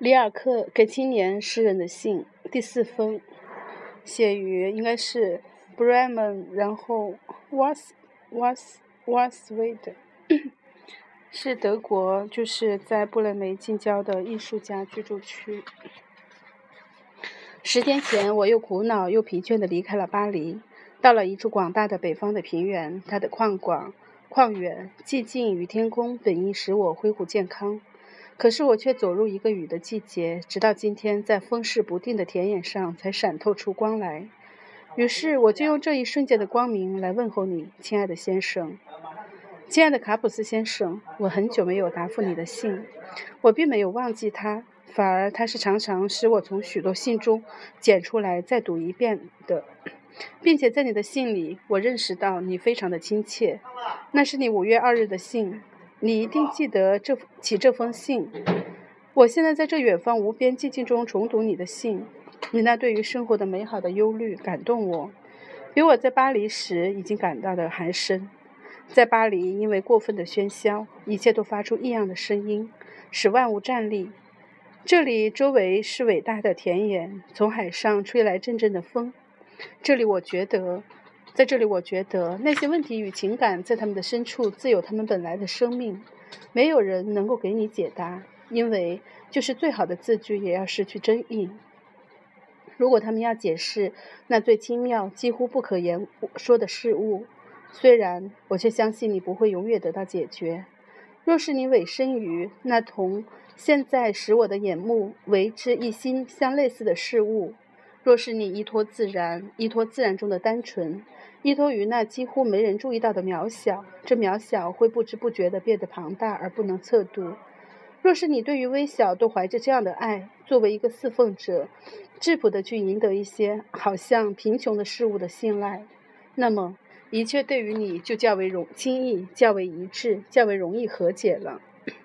里尔克给青年诗人的信第四封，写于应该是 Bremen，然后 Was Was Was w e d 是德国，就是在布雷梅近郊的艺术家居住区。十天前，我又苦恼又疲倦地离开了巴黎，到了一处广大的北方的平原，它的旷广、旷远、寂静与天空本应使我恢复健康。可是我却走入一个雨的季节，直到今天，在风势不定的田野上才闪透出光来。于是，我就用这一瞬间的光明来问候你，亲爱的先生，亲爱的卡普斯先生。我很久没有答复你的信，我并没有忘记他，反而他是常常使我从许多信中捡出来再读一遍的，并且在你的信里，我认识到你非常的亲切。那是你五月二日的信。你一定记得这起这封信。我现在在这远方无边寂静中重读你的信，你那对于生活的美好的忧虑感动我，比我在巴黎时已经感到的还深。在巴黎，因为过分的喧嚣，一切都发出异样的声音，使万物站立。这里周围是伟大的田野，从海上吹来阵阵的风。这里，我觉得。在这里，我觉得那些问题与情感在他们的深处自有他们本来的生命，没有人能够给你解答，因为就是最好的字句也要失去真意。如果他们要解释那最精妙、几乎不可言说的事物，虽然我却相信你不会永远得到解决。若是你委身于那同现在使我的眼目为之一心相类似的事物，若是你依托自然，依托自然中的单纯。依托于那几乎没人注意到的渺小，这渺小会不知不觉地变得庞大而不能测度。若是你对于微小都怀着这样的爱，作为一个侍奉者，质朴地去赢得一些好像贫穷的事物的信赖，那么一切对于你就较为容轻易、较为一致、较为容易和解了。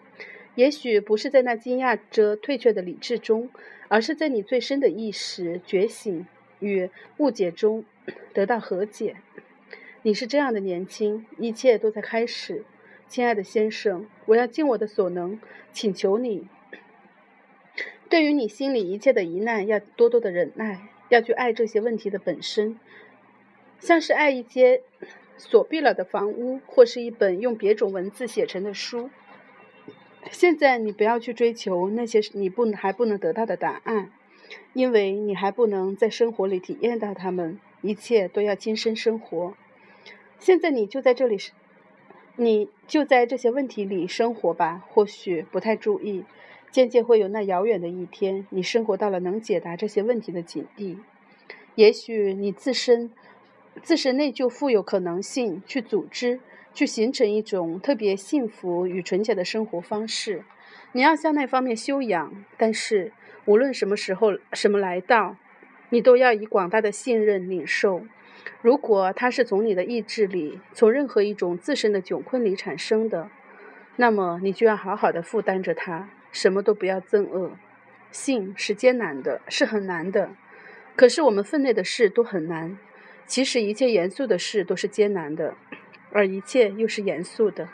也许不是在那惊讶着退却的理智中，而是在你最深的意识觉醒与误解中。得到和解。你是这样的年轻，一切都在开始，亲爱的先生。我要尽我的所能，请求你，对于你心里一切的疑难，要多多的忍耐，要去爱这些问题的本身，像是爱一间锁闭了的房屋，或是一本用别种文字写成的书。现在你不要去追求那些你不还不能得到的答案，因为你还不能在生活里体验到它们。一切都要亲身生活。现在你就在这里，你就在这些问题里生活吧。或许不太注意，渐渐会有那遥远的一天，你生活到了能解答这些问题的境地。也许你自身自身内就富有可能性去组织、去形成一种特别幸福与纯洁的生活方式。你要向那方面修养。但是无论什么时候、什么来到。你都要以广大的信任领受。如果它是从你的意志里，从任何一种自身的窘困里产生的，那么你就要好好的负担着它，什么都不要憎恶。信是艰难的，是很难的。可是我们分内的事都很难。其实一切严肃的事都是艰难的，而一切又是严肃的。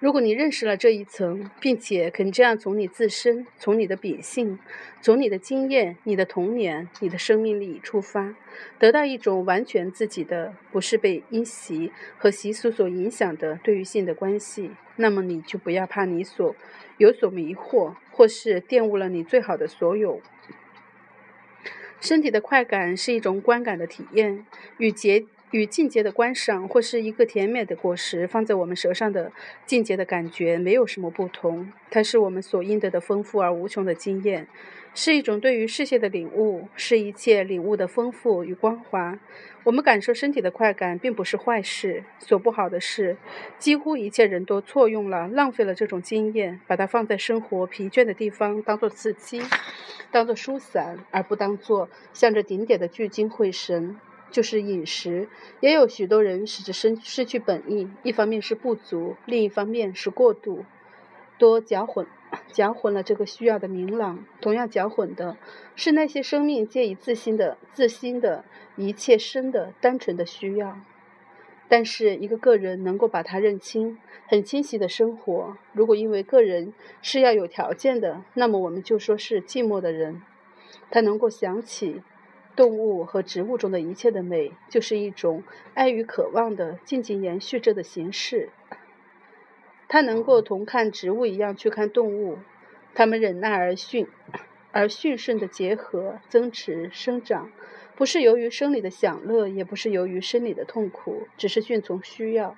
如果你认识了这一层，并且肯这样从你自身、从你的秉性、从你的经验、你的童年、你的生命力出发，得到一种完全自己的，不是被因习和习俗所影响的对于性的关系，那么你就不要怕你所有所迷惑，或是玷污了你最好的所有。身体的快感是一种观感的体验，与节。与境界的观赏，或是一个甜美的果实放在我们舌上的境界的感觉，没有什么不同。它是我们所应得的丰富而无穷的经验，是一种对于世界的领悟，是一切领悟的丰富与光华。我们感受身体的快感，并不是坏事。所不好的是，几乎一切人都错用了、浪费了这种经验，把它放在生活疲倦的地方，当做刺激，当做疏散，而不当做向着顶点的聚精会神。就是饮食，也有许多人使之失失去本意。一方面是不足，另一方面是过度，多搅混，搅混了这个需要的明朗。同样搅混的是那些生命借以自心的、自心的一切生的单纯的需要。但是一个个人能够把它认清，很清晰的生活。如果因为个人是要有条件的，那么我们就说是寂寞的人。他能够想起动物和植物中的一切的美，就是一种爱与渴望的静静延续着的形式。他能够同看植物一样去看动物，它们忍耐而驯而驯顺的结合、增持、生长。不是由于生理的享乐，也不是由于生理的痛苦，只是顺从需要。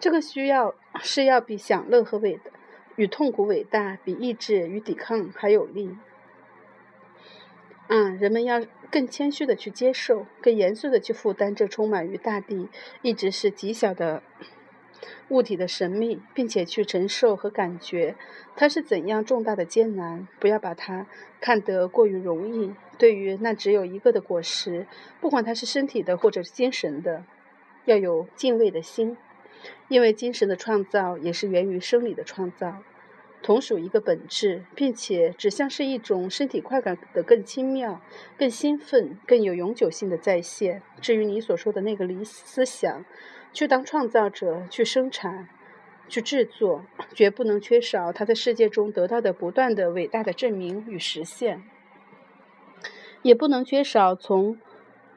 这个需要是要比享乐和伟与痛苦伟大，比意志与抵抗还有力。啊，人们要更谦虚的去接受，更严肃的去负担这充满于大地、一直是极小的。物体的神秘，并且去承受和感觉它是怎样重大的艰难，不要把它看得过于容易。对于那只有一个的果实，不管它是身体的或者是精神的，要有敬畏的心，因为精神的创造也是源于生理的创造，同属一个本质，并且只像是一种身体快感的更轻妙、更兴奋、更有永久性的再现。至于你所说的那个理思想。去当创造者，去生产，去制作，绝不能缺少他在世界中得到的不断的伟大的证明与实现，也不能缺少从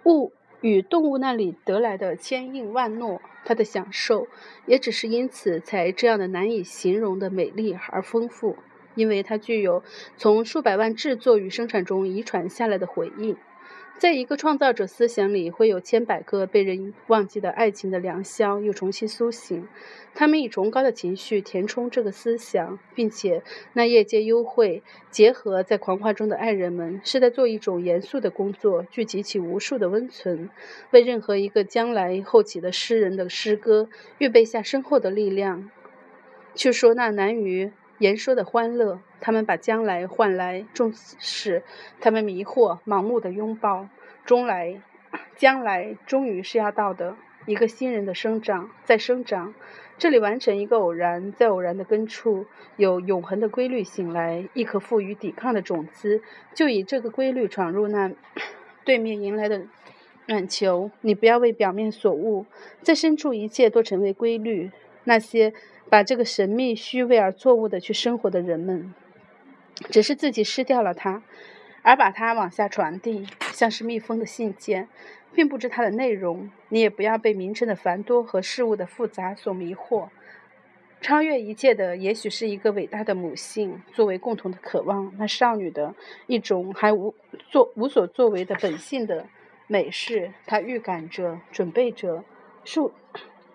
物与动物那里得来的千应万诺。他的享受也只是因此才这样的难以形容的美丽而丰富，因为它具有从数百万制作与生产中遗传下来的回应。在一个创造者思想里，会有千百个被人忘记的爱情的良宵又重新苏醒。他们以崇高的情绪填充这个思想，并且那夜间幽会结合在狂欢中的爱人们，是在做一种严肃的工作，聚集起无数的温存，为任何一个将来后起的诗人的诗歌预备下深厚的力量，去说那难于。言说的欢乐，他们把将来换来重视，他们迷惑、盲目的拥抱，终来，将来终于是要到的一个新人的生长，在生长，这里完成一个偶然，在偶然的根处有永恒的规律醒来，一颗赋予抵抗的种子，就以这个规律闯入那 对面迎来的暖球。你不要为表面所悟，在深处一切都成为规律，那些。把这个神秘、虚伪而错误的去生活的人们，只是自己失掉了它，而把它往下传递，像是密封的信件，并不知它的内容。你也不要被名称的繁多和事物的复杂所迷惑。超越一切的，也许是一个伟大的母性，作为共同的渴望。那少女的一种还无作无所作为的本性的美事，她预感着、准备着、数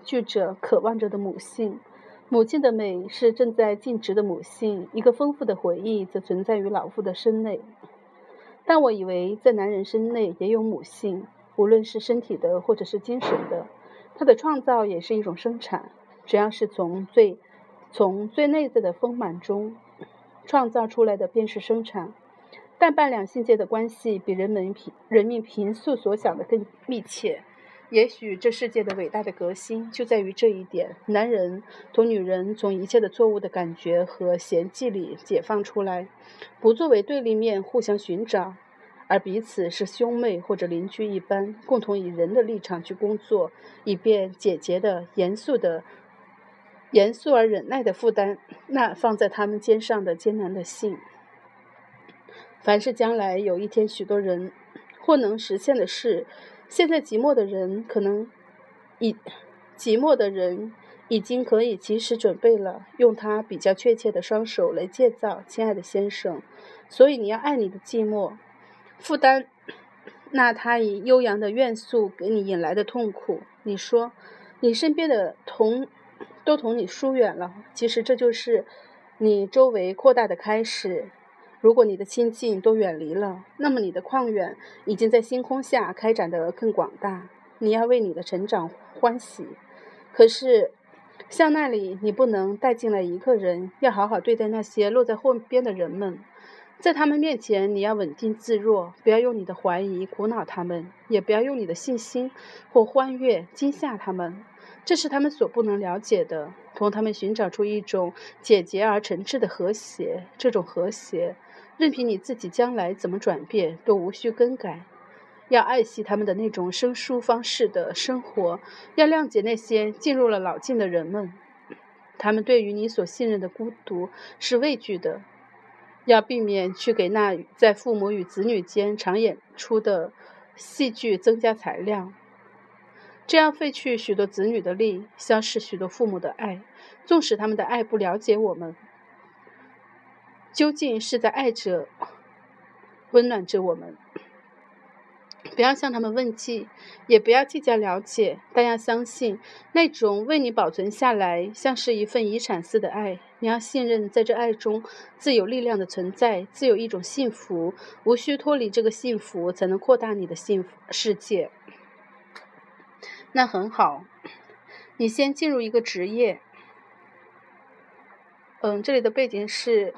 据着、渴望着的母性。母亲的美是正在尽职的母性，一个丰富的回忆则存在于老妇的身内。但我以为在男人身内也有母性，无论是身体的或者是精神的，他的创造也是一种生产。只要是从最从最内在的丰满中创造出来的，便是生产。但半两性界的关系比人们平人们平素所想的更密切。也许这世界的伟大的革新就在于这一点：男人同女人从一切的错误的感觉和嫌弃里解放出来，不作为对立面互相寻找，而彼此是兄妹或者邻居一般，共同以人的立场去工作，以便简洁的、严肃的、严肃而忍耐的负担那放在他们肩上的艰难的信。凡是将来有一天许多人或能实现的事。现在寂寞的人可能已寂寞的人已经可以及时准备了，用他比较确切的双手来建造，亲爱的先生。所以你要爱你的寂寞，负担那他以悠扬的怨诉给你引来的痛苦。你说你身边的同都同你疏远了，其实这就是你周围扩大的开始。如果你的亲近都远离了，那么你的旷远已经在星空下开展得更广大。你要为你的成长欢喜。可是，像那里，你不能带进来一个人。要好好对待那些落在后边的人们，在他们面前，你要稳定自若，不要用你的怀疑苦恼他们，也不要用你的信心或欢悦惊吓他们。这是他们所不能了解的。同他们寻找出一种简洁而诚挚的和谐。这种和谐。任凭你自己将来怎么转变，都无需更改，要爱惜他们的那种生疏方式的生活，要谅解那些进入了老境的人们。他们对于你所信任的孤独是畏惧的，要避免去给那在父母与子女间常演出的戏剧增加材料，这样废去许多子女的力，消逝许多父母的爱。纵使他们的爱不了解我们，究竟是在爱着、温暖着我们。不要向他们问计，也不要计较了解，但要相信那种为你保存下来，像是一份遗产似的爱。你要信任，在这爱中自有力量的存在，自有一种幸福，无需脱离这个幸福，才能扩大你的幸福世界。那很好，你先进入一个职业。嗯，这里的背景是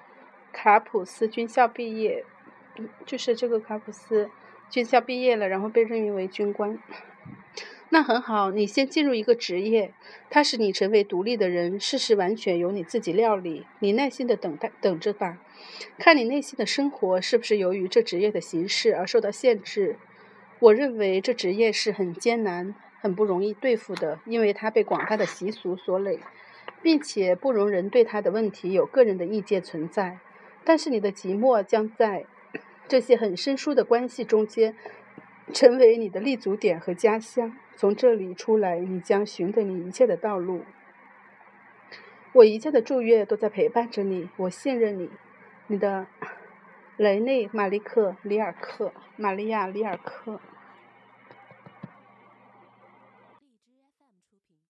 卡普斯军校毕业，就是这个卡普斯。军校毕业了，然后被任命为军官，那很好。你先进入一个职业，它使你成为独立的人，事实完全由你自己料理。你耐心的等待，等着吧，看你内心的生活是不是由于这职业的形式而受到限制。我认为这职业是很艰难、很不容易对付的，因为它被广大的习俗所累，并且不容人对他的问题有个人的意见存在。但是你的寂寞将在。这些很生疏的关系中间，成为你的立足点和家乡。从这里出来，你将寻得你一切的道路。我一切的祝愿都在陪伴着你，我信任你。你的雷内·马利克·里尔克，玛利亚·里尔克。